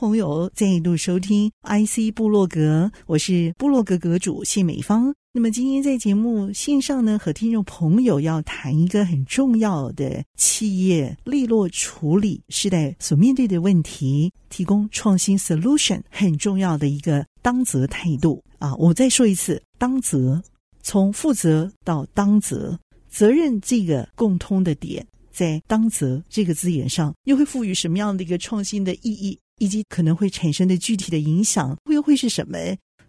朋友再度收听 IC 部落格，我是部落格阁主谢美芳。那么今天在节目线上呢，和听众朋友要谈一个很重要的企业利落处理时代所面对的问题，提供创新 solution 很重要的一个当责态度啊！我再说一次，当责，从负责到当责，责任这个共通的点，在当责这个字眼上，又会赋予什么样的一个创新的意义，以及可能会产生的具体的影响，又会是什么？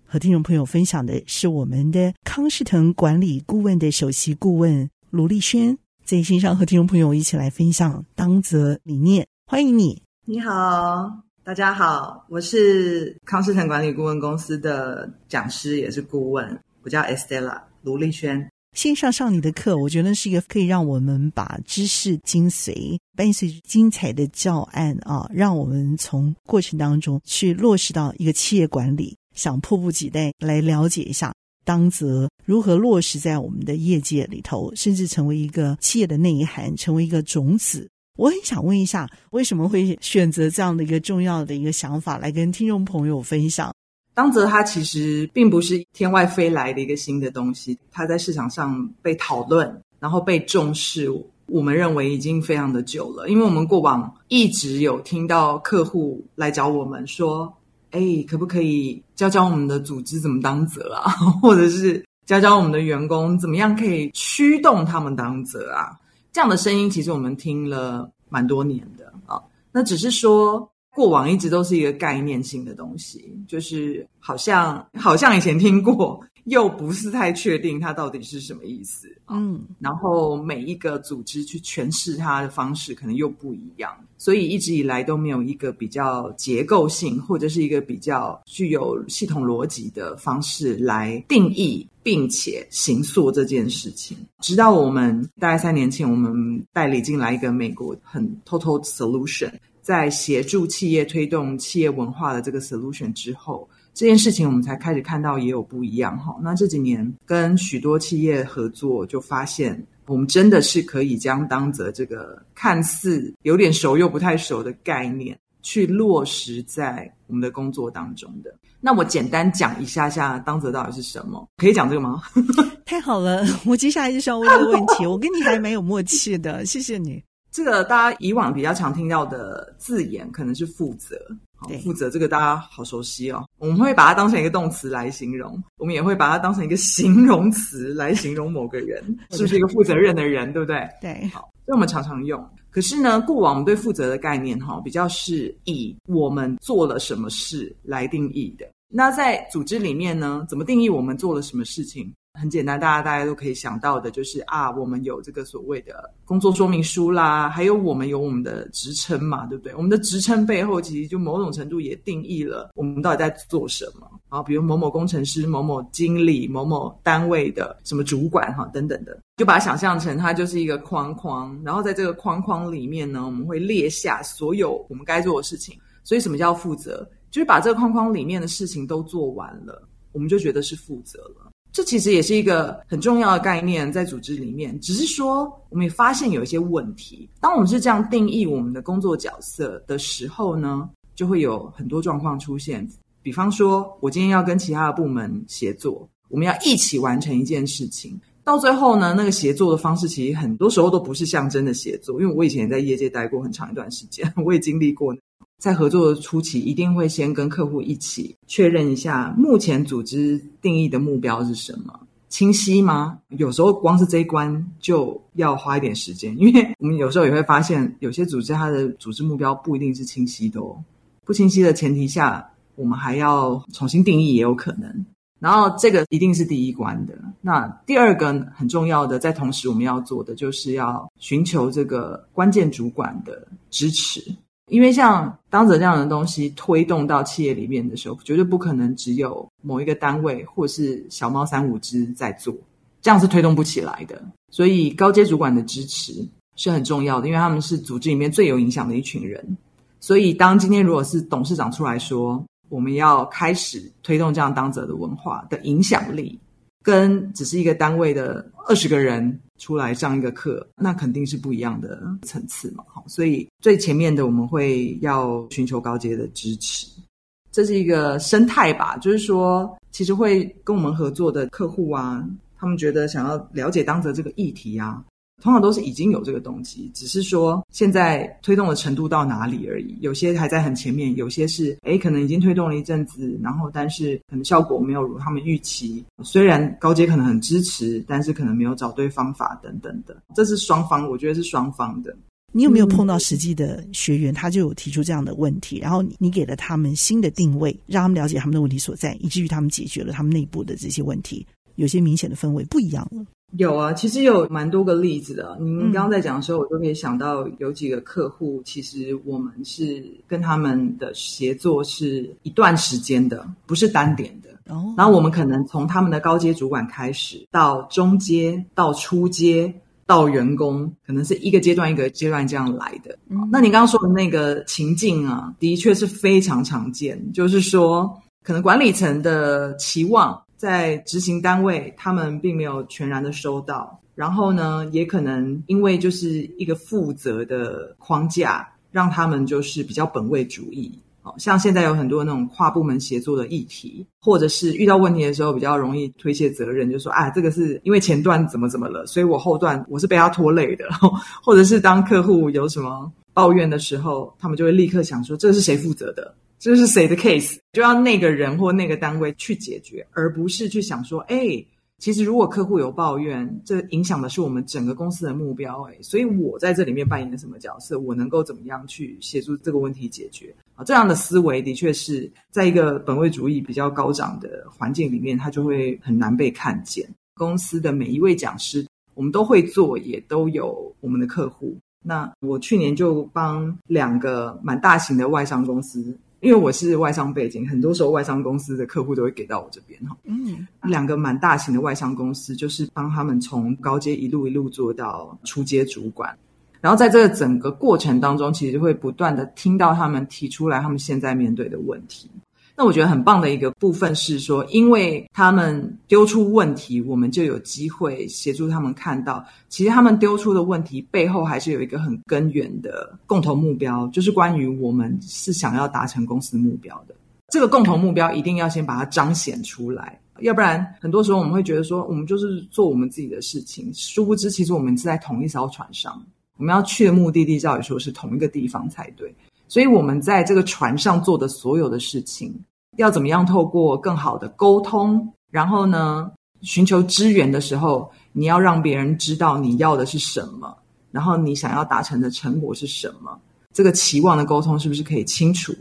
和听众朋友分享的是我们的康士腾管理顾问的首席顾问卢丽轩，在线上和听众朋友一起来分享当责理念。欢迎你，你好，大家好，我是康士腾管理顾问公司的讲师，也是顾问，我叫 Estella 卢丽轩。线上上你的课，我觉得是一个可以让我们把知识精髓伴随精彩的教案啊，让我们从过程当中去落实到一个企业管理。想迫不及待来了解一下当则如何落实在我们的业界里头，甚至成为一个企业的内涵，成为一个种子。我很想问一下，为什么会选择这样的一个重要的一个想法来跟听众朋友分享？当责它其实并不是天外飞来的一个新的东西，它在市场上被讨论，然后被重视，我们认为已经非常的久了，因为我们过往一直有听到客户来找我们说。哎，可不可以教教我们的组织怎么当责啊？或者是教教我们的员工怎么样可以驱动他们当责啊？这样的声音其实我们听了蛮多年的啊。那只是说过往一直都是一个概念性的东西，就是好像好像以前听过。又不是太确定它到底是什么意思，嗯，然后每一个组织去诠释它的方式可能又不一样，所以一直以来都没有一个比较结构性或者是一个比较具有系统逻辑的方式来定义并且行塑这件事情。直到我们大概三年前，我们代理进来一个美国很 total solution，在协助企业推动企业文化的这个 solution 之后。这件事情我们才开始看到也有不一样哈。那这几年跟许多企业合作，就发现我们真的是可以将当责这个看似有点熟又不太熟的概念，去落实在我们的工作当中的。那我简单讲一下下当责到底是什么，可以讲这个吗？太好了，我接下来就是要问这个问题。我跟你还蛮有默契的，谢谢你。这个大家以往比较常听到的字眼可能是负责。对，负责这个大家好熟悉哦，我们会把它当成一个动词来形容，我们也会把它当成一个形容词来形容某个人，是不是一个负责任的人，对不对？对，好，所以我们常常用。可是呢，过往我们对负责的概念哈，比较是以我们做了什么事来定义的。那在组织里面呢，怎么定义我们做了什么事情？很简单，大家大家都可以想到的，就是啊，我们有这个所谓的工作说明书啦，还有我们有我们的职称嘛，对不对？我们的职称背后，其实就某种程度也定义了我们到底在做什么啊。比如某某工程师、某某经理、某某单位的什么主管哈等等的，就把它想象成它就是一个框框，然后在这个框框里面呢，我们会列下所有我们该做的事情。所以什么叫负责？就是把这个框框里面的事情都做完了，我们就觉得是负责了。这其实也是一个很重要的概念，在组织里面，只是说我们也发现有一些问题。当我们是这样定义我们的工作角色的时候呢，就会有很多状况出现。比方说，我今天要跟其他的部门协作，我们要一起完成一件事情，到最后呢，那个协作的方式其实很多时候都不是象征的协作。因为我以前也在业界待过很长一段时间，我也经历过。在合作的初期，一定会先跟客户一起确认一下，目前组织定义的目标是什么？清晰吗？有时候光是这一关就要花一点时间，因为我们有时候也会发现，有些组织它的组织目标不一定是清晰的哦。不清晰的前提下，我们还要重新定义也有可能。然后这个一定是第一关的。那第二个很重要的，在同时我们要做的，就是要寻求这个关键主管的支持。因为像当责这样的东西推动到企业里面的时候，绝对不可能只有某一个单位或是小猫三五只在做，这样是推动不起来的。所以高阶主管的支持是很重要的，因为他们是组织里面最有影响的一群人。所以当今天如果是董事长出来说，我们要开始推动这样当责的文化的影响力，跟只是一个单位的二十个人出来上一个课，那肯定是不一样的层次嘛。好，所以最前面的我们会要寻求高阶的支持，这是一个生态吧。就是说，其实会跟我们合作的客户啊，他们觉得想要了解当泽这个议题啊。通常都是已经有这个动机，只是说现在推动的程度到哪里而已。有些还在很前面，有些是诶可能已经推动了一阵子，然后但是可能效果没有如他们预期。虽然高阶可能很支持，但是可能没有找对方法等等的。这是双方，我觉得是双方的。你有没有碰到实际的学员，他就有提出这样的问题，然后你给了他们新的定位，让他们了解他们的问题所在，以至于他们解决了他们内部的这些问题，有些明显的氛围不一样了。有啊，其实有蛮多个例子的。您刚刚在讲的时候，我就可以想到有几个客户，其实我们是跟他们的协作是一段时间的，不是单点的。哦，然后我们可能从他们的高阶主管开始，到中阶，到初阶，到员工，可能是一个阶段一个阶段这样来的。嗯，那你刚刚说的那个情境啊，的确是非常常见，就是说，可能管理层的期望。在执行单位，他们并没有全然的收到，然后呢，也可能因为就是一个负责的框架，让他们就是比较本位主义。好像现在有很多那种跨部门协作的议题，或者是遇到问题的时候比较容易推卸责任，就说啊，这个是因为前段怎么怎么了，所以我后段我是被他拖累的。或者是当客户有什么抱怨的时候，他们就会立刻想说，这是谁负责的？这是谁的 case，就要那个人或那个单位去解决，而不是去想说，哎，其实如果客户有抱怨，这影响的是我们整个公司的目标，哎，所以我在这里面扮演的什么角色？我能够怎么样去协助这个问题解决？啊，这样的思维的确是在一个本位主义比较高涨的环境里面，它就会很难被看见。公司的每一位讲师，我们都会做，也都有我们的客户。那我去年就帮两个蛮大型的外商公司。因为我是外商背景，很多时候外商公司的客户都会给到我这边哈。嗯，两个蛮大型的外商公司，就是帮他们从高阶一路一路做到初阶主管，然后在这个整个过程当中，其实会不断的听到他们提出来他们现在面对的问题。那我觉得很棒的一个部分是说，因为他们丢出问题，我们就有机会协助他们看到，其实他们丢出的问题背后还是有一个很根源的共同目标，就是关于我们是想要达成公司目标的。这个共同目标一定要先把它彰显出来，要不然很多时候我们会觉得说，我们就是做我们自己的事情，殊不知其实我们是在同一艘船上，我们要去的目的地照理说是同一个地方才对。所以我们在这个船上做的所有的事情，要怎么样透过更好的沟通，然后呢，寻求支援的时候，你要让别人知道你要的是什么，然后你想要达成的成果是什么，这个期望的沟通是不是可以清楚？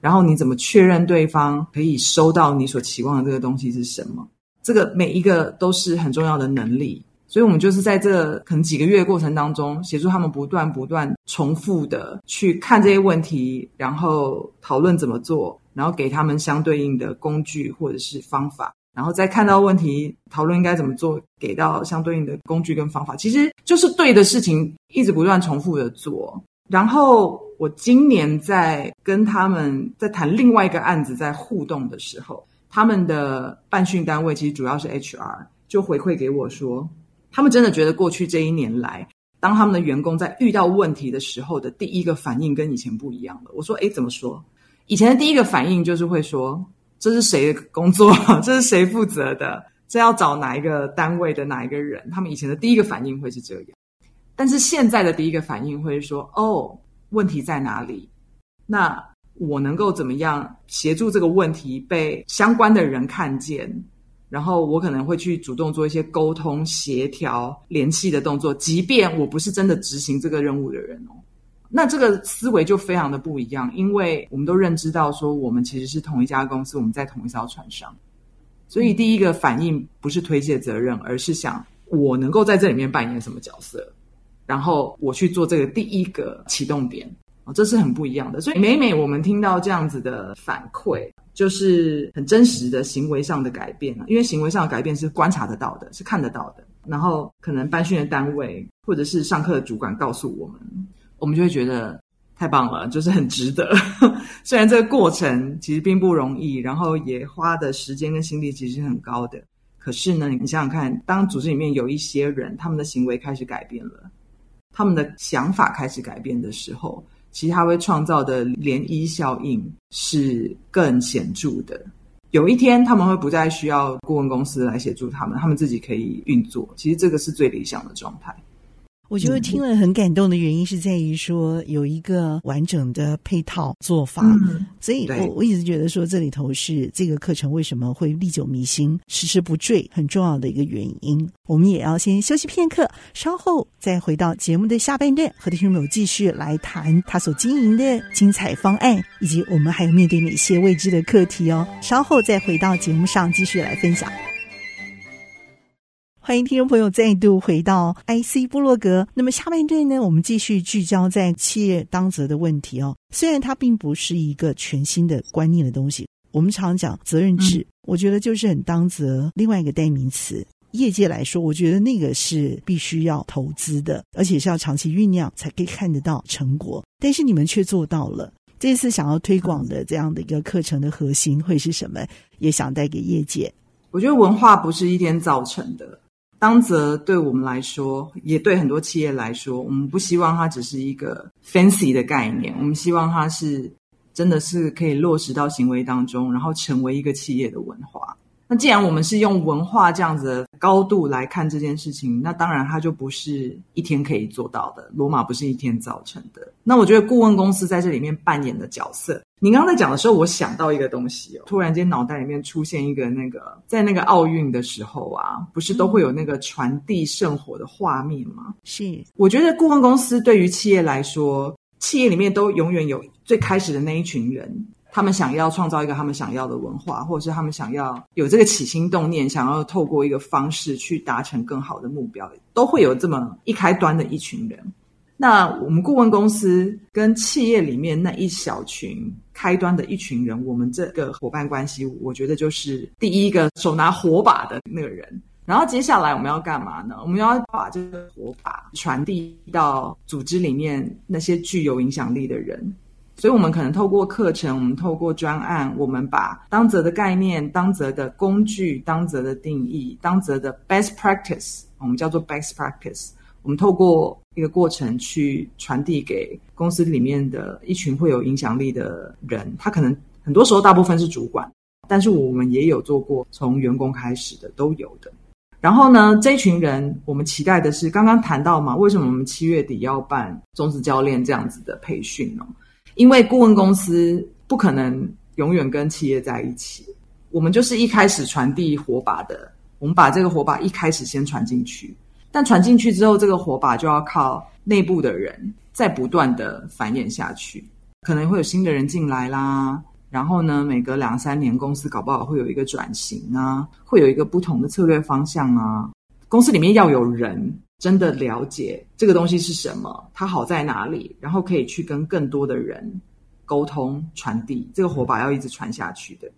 然后你怎么确认对方可以收到你所期望的这个东西是什么？这个每一个都是很重要的能力。所以，我们就是在这可能几个月过程当中，协助他们不断不断重复的去看这些问题，然后讨论怎么做，然后给他们相对应的工具或者是方法，然后再看到问题，讨论应该怎么做，给到相对应的工具跟方法。其实就是对的事情，一直不断重复的做。然后，我今年在跟他们在谈另外一个案子，在互动的时候，他们的办训单位其实主要是 HR，就回馈给我说。他们真的觉得过去这一年来，当他们的员工在遇到问题的时候的第一个反应跟以前不一样了。我说：“诶，怎么说？以前的第一个反应就是会说，这是谁的工作？这是谁负责的？这要找哪一个单位的哪一个人？他们以前的第一个反应会是这样，但是现在的第一个反应会是说：哦，问题在哪里？那我能够怎么样协助这个问题被相关的人看见？”然后我可能会去主动做一些沟通、协调、联系的动作，即便我不是真的执行这个任务的人哦。那这个思维就非常的不一样，因为我们都认知到说，我们其实是同一家公司，我们在同一艘船上。所以第一个反应不是推卸责任，而是想我能够在这里面扮演什么角色，然后我去做这个第一个启动点。哦，这是很不一样的。所以每每我们听到这样子的反馈。就是很真实的行为上的改变，因为行为上的改变是观察得到的，是看得到的。然后可能班训的单位或者是上课的主管告诉我们，我们就会觉得太棒了，就是很值得。虽然这个过程其实并不容易，然后也花的时间跟心力其实很高的，可是呢，你想想看，当组织里面有一些人，他们的行为开始改变了，他们的想法开始改变的时候，其实他会创造的涟漪效应是更显著的。有一天，他们会不再需要顾问公司来协助他们，他们自己可以运作。其实这个是最理想的状态。我觉得听了很感动的原因是在于说有一个完整的配套做法，嗯、所以我我一直觉得说这里头是这个课程为什么会历久弥新、迟迟不坠很重要的一个原因。我们也要先休息片刻，稍后再回到节目的下半段，和听众朋友继续来谈他所经营的精彩方案，以及我们还有面对哪些未知的课题哦。稍后再回到节目上继续来分享。欢迎听众朋友再度回到 IC 部落格。那么下半段呢，我们继续聚焦在企业当责的问题哦。虽然它并不是一个全新的观念的东西，我们常讲责任制，嗯、我觉得就是很当责。另外一个代名词，业界来说，我觉得那个是必须要投资的，而且是要长期酝酿才可以看得到成果。但是你们却做到了。这次想要推广的这样的一个课程的核心会是什么？也想带给业界。我觉得文化不是一天造成的。当则对我们来说，也对很多企业来说，我们不希望它只是一个 fancy 的概念，我们希望它是真的是可以落实到行为当中，然后成为一个企业的文化。那既然我们是用文化这样子的高度来看这件事情，那当然它就不是一天可以做到的。罗马不是一天造成的。那我觉得顾问公司在这里面扮演的角色，你刚刚在讲的时候，我想到一个东西哦，突然间脑袋里面出现一个那个，在那个奥运的时候啊，不是都会有那个传递圣火的画面吗？是，我觉得顾问公司对于企业来说，企业里面都永远有最开始的那一群人。他们想要创造一个他们想要的文化，或者是他们想要有这个起心动念，想要透过一个方式去达成更好的目标，都会有这么一开端的一群人。那我们顾问公司跟企业里面那一小群开端的一群人，我们这个伙伴关系，我觉得就是第一个手拿火把的那个人。然后接下来我们要干嘛呢？我们要把这个火把传递到组织里面那些具有影响力的人。所以，我们可能透过课程，我们透过专案，我们把当责的概念、当责的工具、当责的定义、当责的 best practice，我们叫做 best practice，我们透过一个过程去传递给公司里面的一群会有影响力的人。他可能很多时候大部分是主管，但是我们也有做过从员工开始的，都有的。然后呢，这群人我们期待的是刚刚谈到嘛，为什么我们七月底要办中职教练这样子的培训呢？因为顾问公司不可能永远跟企业在一起，我们就是一开始传递火把的，我们把这个火把一开始先传进去，但传进去之后，这个火把就要靠内部的人再不断的繁衍下去，可能会有新的人进来啦，然后呢，每隔两三年公司搞不好会有一个转型啊，会有一个不同的策略方向啊，公司里面要有人。真的了解这个东西是什么，它好在哪里，然后可以去跟更多的人沟通传递，这个火把要一直传下去的。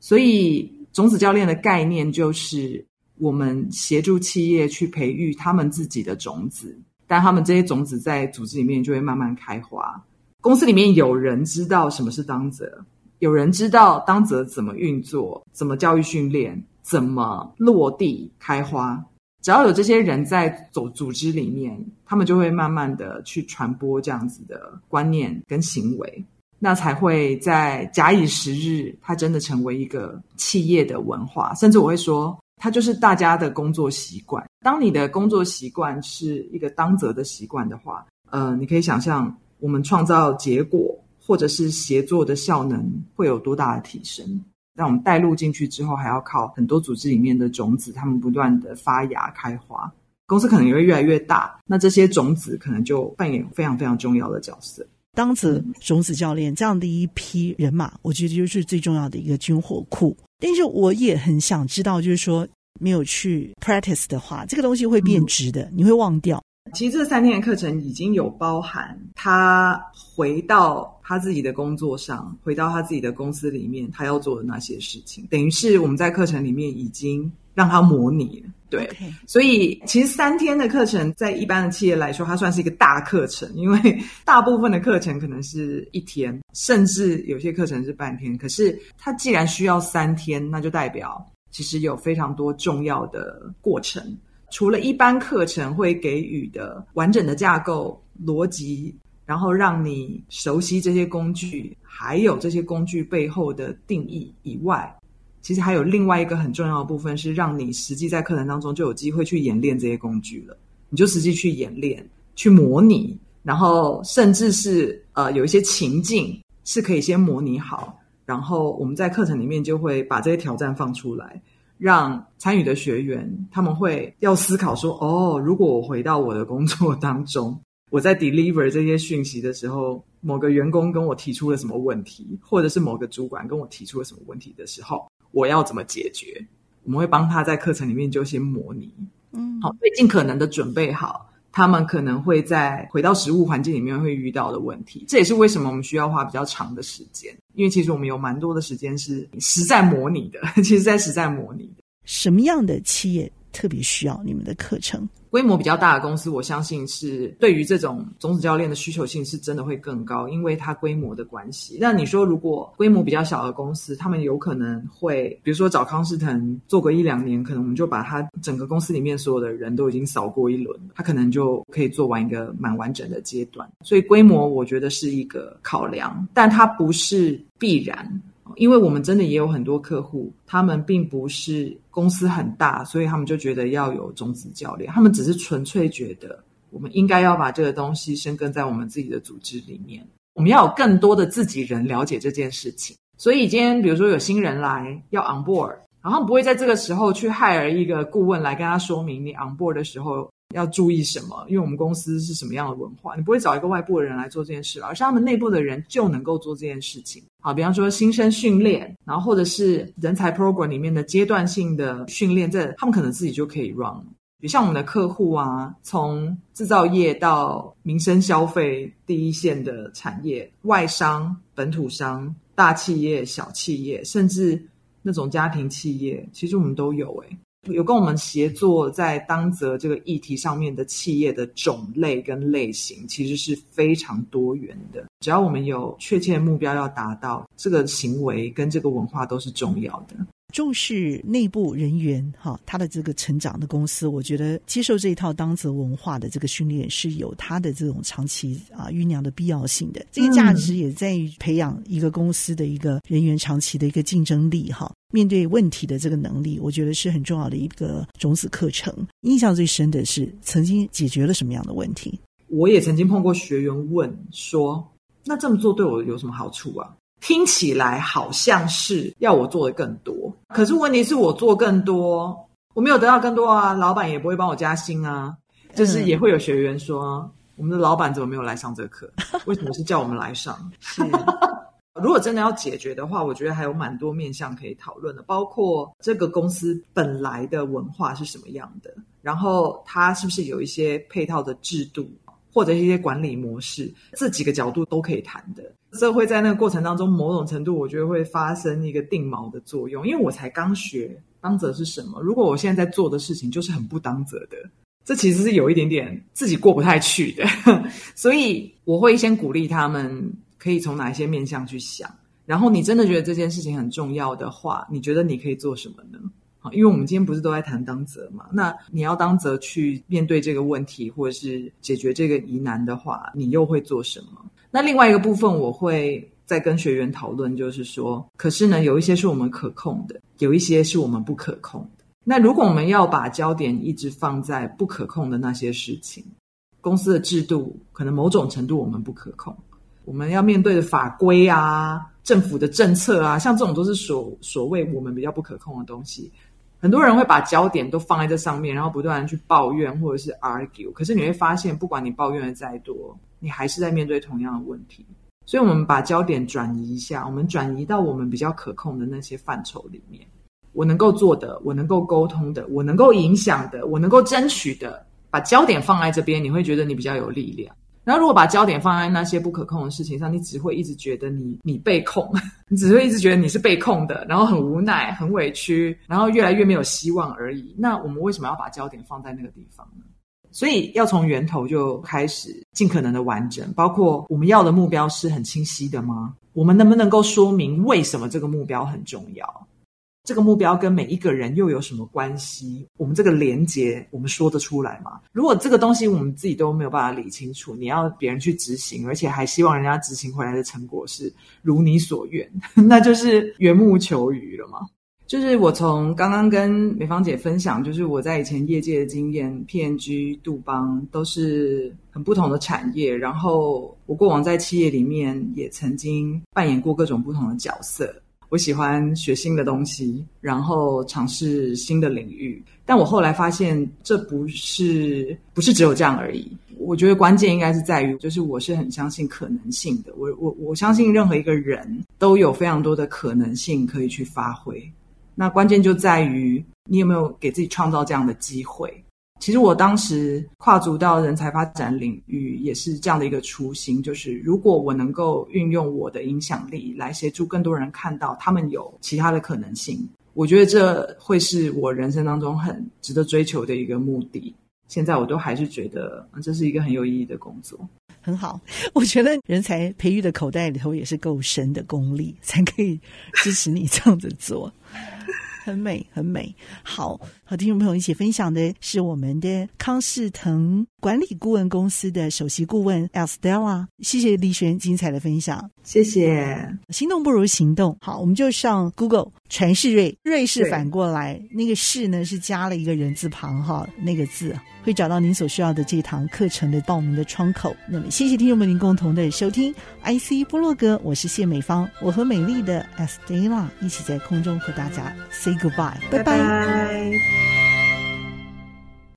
所以，种子教练的概念就是我们协助企业去培育他们自己的种子，但他们这些种子在组织里面就会慢慢开花。公司里面有人知道什么是当责，有人知道当责怎么运作，怎么教育训练，怎么落地开花。只要有这些人在走组织里面，他们就会慢慢的去传播这样子的观念跟行为，那才会在假以时日，它真的成为一个企业的文化，甚至我会说，它就是大家的工作习惯。当你的工作习惯是一个当责的习惯的话，呃，你可以想象我们创造结果或者是协作的效能会有多大的提升。让我们带入进去之后，还要靠很多组织里面的种子，他们不断的发芽开花，公司可能也会越来越大。那这些种子可能就扮演非常非常重要的角色。当责种子教练这样的一批人马，我觉得就是最重要的一个军火库。但是我也很想知道，就是说没有去 practice 的话，这个东西会变质的，嗯、你会忘掉。其实这三天的课程已经有包含他回到他自己的工作上，回到他自己的公司里面，他要做的那些事情，等于是我们在课程里面已经让他模拟了。对.所以其实三天的课程在一般的企业来说，它算是一个大课程，因为 大部分的课程可能是一天，甚至有些课程是半天。可是它既然需要三天，那就代表其实有非常多重要的过程。除了一般课程会给予的完整的架构逻辑，然后让你熟悉这些工具，还有这些工具背后的定义以外。其实还有另外一个很重要的部分，是让你实际在课程当中就有机会去演练这些工具了。你就实际去演练、去模拟，然后甚至是呃有一些情境是可以先模拟好，然后我们在课程里面就会把这些挑战放出来，让参与的学员他们会要思考说：哦，如果我回到我的工作当中，我在 deliver 这些讯息的时候，某个员工跟我提出了什么问题，或者是某个主管跟我提出了什么问题的时候。我要怎么解决？我们会帮他在课程里面就先模拟，嗯，好，所以尽可能的准备好他们可能会在回到实物环境里面会遇到的问题。这也是为什么我们需要花比较长的时间，因为其实我们有蛮多的时间是实在模拟的，其实在实在模拟的。什么样的企业特别需要你们的课程？规模比较大的公司，我相信是对于这种种子教练的需求性是真的会更高，因为它规模的关系。那你说，如果规模比较小的公司，他们有可能会，比如说找康士腾做个一两年，可能我们就把他整个公司里面所有的人都已经扫过一轮，他可能就可以做完一个蛮完整的阶段。所以规模我觉得是一个考量，但它不是必然。因为我们真的也有很多客户，他们并不是公司很大，所以他们就觉得要有种子教练，他们只是纯粹觉得我们应该要把这个东西深耕在我们自己的组织里面，我们要有更多的自己人了解这件事情。所以今天比如说有新人来要 on board，然后不会在这个时候去 hire 一个顾问来跟他说明你 on board 的时候。要注意什么？因为我们公司是什么样的文化，你不会找一个外部的人来做这件事，而是他们内部的人就能够做这件事情。好，比方说新生训练，然后或者是人才 program 里面的阶段性的训练，这他们可能自己就可以 run。比如像我们的客户啊，从制造业到民生消费第一线的产业，外商、本土商、大企业、小企业，甚至那种家庭企业，其实我们都有诶、有跟我们协作在当责这个议题上面的企业的种类跟类型，其实是非常多元的。只要我们有确切的目标要达到，这个行为跟这个文化都是重要的。重视内部人员哈，他的这个成长的公司，我觉得接受这一套当责文化的这个训练是有它的这种长期啊酝酿的必要性的。这个价值也在于培养一个公司的一个人员长期的一个竞争力哈，面对问题的这个能力，我觉得是很重要的一个种子课程。印象最深的是曾经解决了什么样的问题？我也曾经碰过学员问说：“那这么做对我有什么好处啊？”听起来好像是要我做的更多，可是问题是我做更多，我没有得到更多啊，老板也不会帮我加薪啊。就是也会有学员说，嗯、我们的老板怎么没有来上这课？为什么是叫我们来上？是，如果真的要解决的话，我觉得还有蛮多面向可以讨论的，包括这个公司本来的文化是什么样的，然后它是不是有一些配套的制度。或者一些管理模式，这几个角度都可以谈的。这会在那个过程当中，某种程度我觉得会发生一个定锚的作用。因为我才刚学当责是什么，如果我现在在做的事情就是很不当责的，这其实是有一点点自己过不太去的。所以我会先鼓励他们可以从哪一些面向去想。然后你真的觉得这件事情很重要的话，你觉得你可以做什么呢？好，因为我们今天不是都在谈当责嘛？那你要当责去面对这个问题，或者是解决这个疑难的话，你又会做什么？那另外一个部分，我会再跟学员讨论，就是说，可是呢，有一些是我们可控的，有一些是我们不可控的。那如果我们要把焦点一直放在不可控的那些事情，公司的制度可能某种程度我们不可控，我们要面对的法规啊、政府的政策啊，像这种都是所所谓我们比较不可控的东西。很多人会把焦点都放在这上面，然后不断地去抱怨或者是 argue。可是你会发现，不管你抱怨的再多，你还是在面对同样的问题。所以，我们把焦点转移一下，我们转移到我们比较可控的那些范畴里面。我能够做的，我能够沟通的，我能够影响的，我能够争取的，把焦点放在这边，你会觉得你比较有力量。然后如果把焦点放在那些不可控的事情上，你只会一直觉得你你被控，你只会一直觉得你是被控的，然后很无奈、很委屈，然后越来越没有希望而已。那我们为什么要把焦点放在那个地方呢？所以要从源头就开始尽可能的完整，包括我们要的目标是很清晰的吗？我们能不能够说明为什么这个目标很重要？这个目标跟每一个人又有什么关系？我们这个连接，我们说得出来吗？如果这个东西我们自己都没有办法理清楚，你要别人去执行，而且还希望人家执行回来的成果是如你所愿，那就是缘木求鱼了吗？就是我从刚刚跟美芳姐分享，就是我在以前业界的经验，PNG、杜邦都是很不同的产业。然后我过往在企业里面也曾经扮演过各种不同的角色。我喜欢学新的东西，然后尝试新的领域。但我后来发现，这不是不是只有这样而已。我觉得关键应该是在于，就是我是很相信可能性的。我我我相信任何一个人都有非常多的可能性可以去发挥。那关键就在于你有没有给自己创造这样的机会。其实我当时跨足到人才发展领域，也是这样的一个初心，就是如果我能够运用我的影响力来协助更多人看到他们有其他的可能性，我觉得这会是我人生当中很值得追求的一个目的。现在我都还是觉得这是一个很有意义的工作。很好，我觉得人才培育的口袋里头也是够深的功力，才可以支持你这样子做。很美，很美。好，和听众朋友一起分享的是我们的康仕腾管理顾问公司的首席顾问 Estella。谢谢丽璇精彩的分享，谢谢。心动不如行动，好，我们就上 Google 传世瑞，瑞士反过来，那个世呢是加了一个人字旁哈，那个字。会找到您所需要的这堂课程的报名的窗口。那么，谢谢听众们您共同的收听 IC 波洛哥，我是谢美芳，我和美丽的 Estella 一起在空中和大家 say goodbye，拜拜。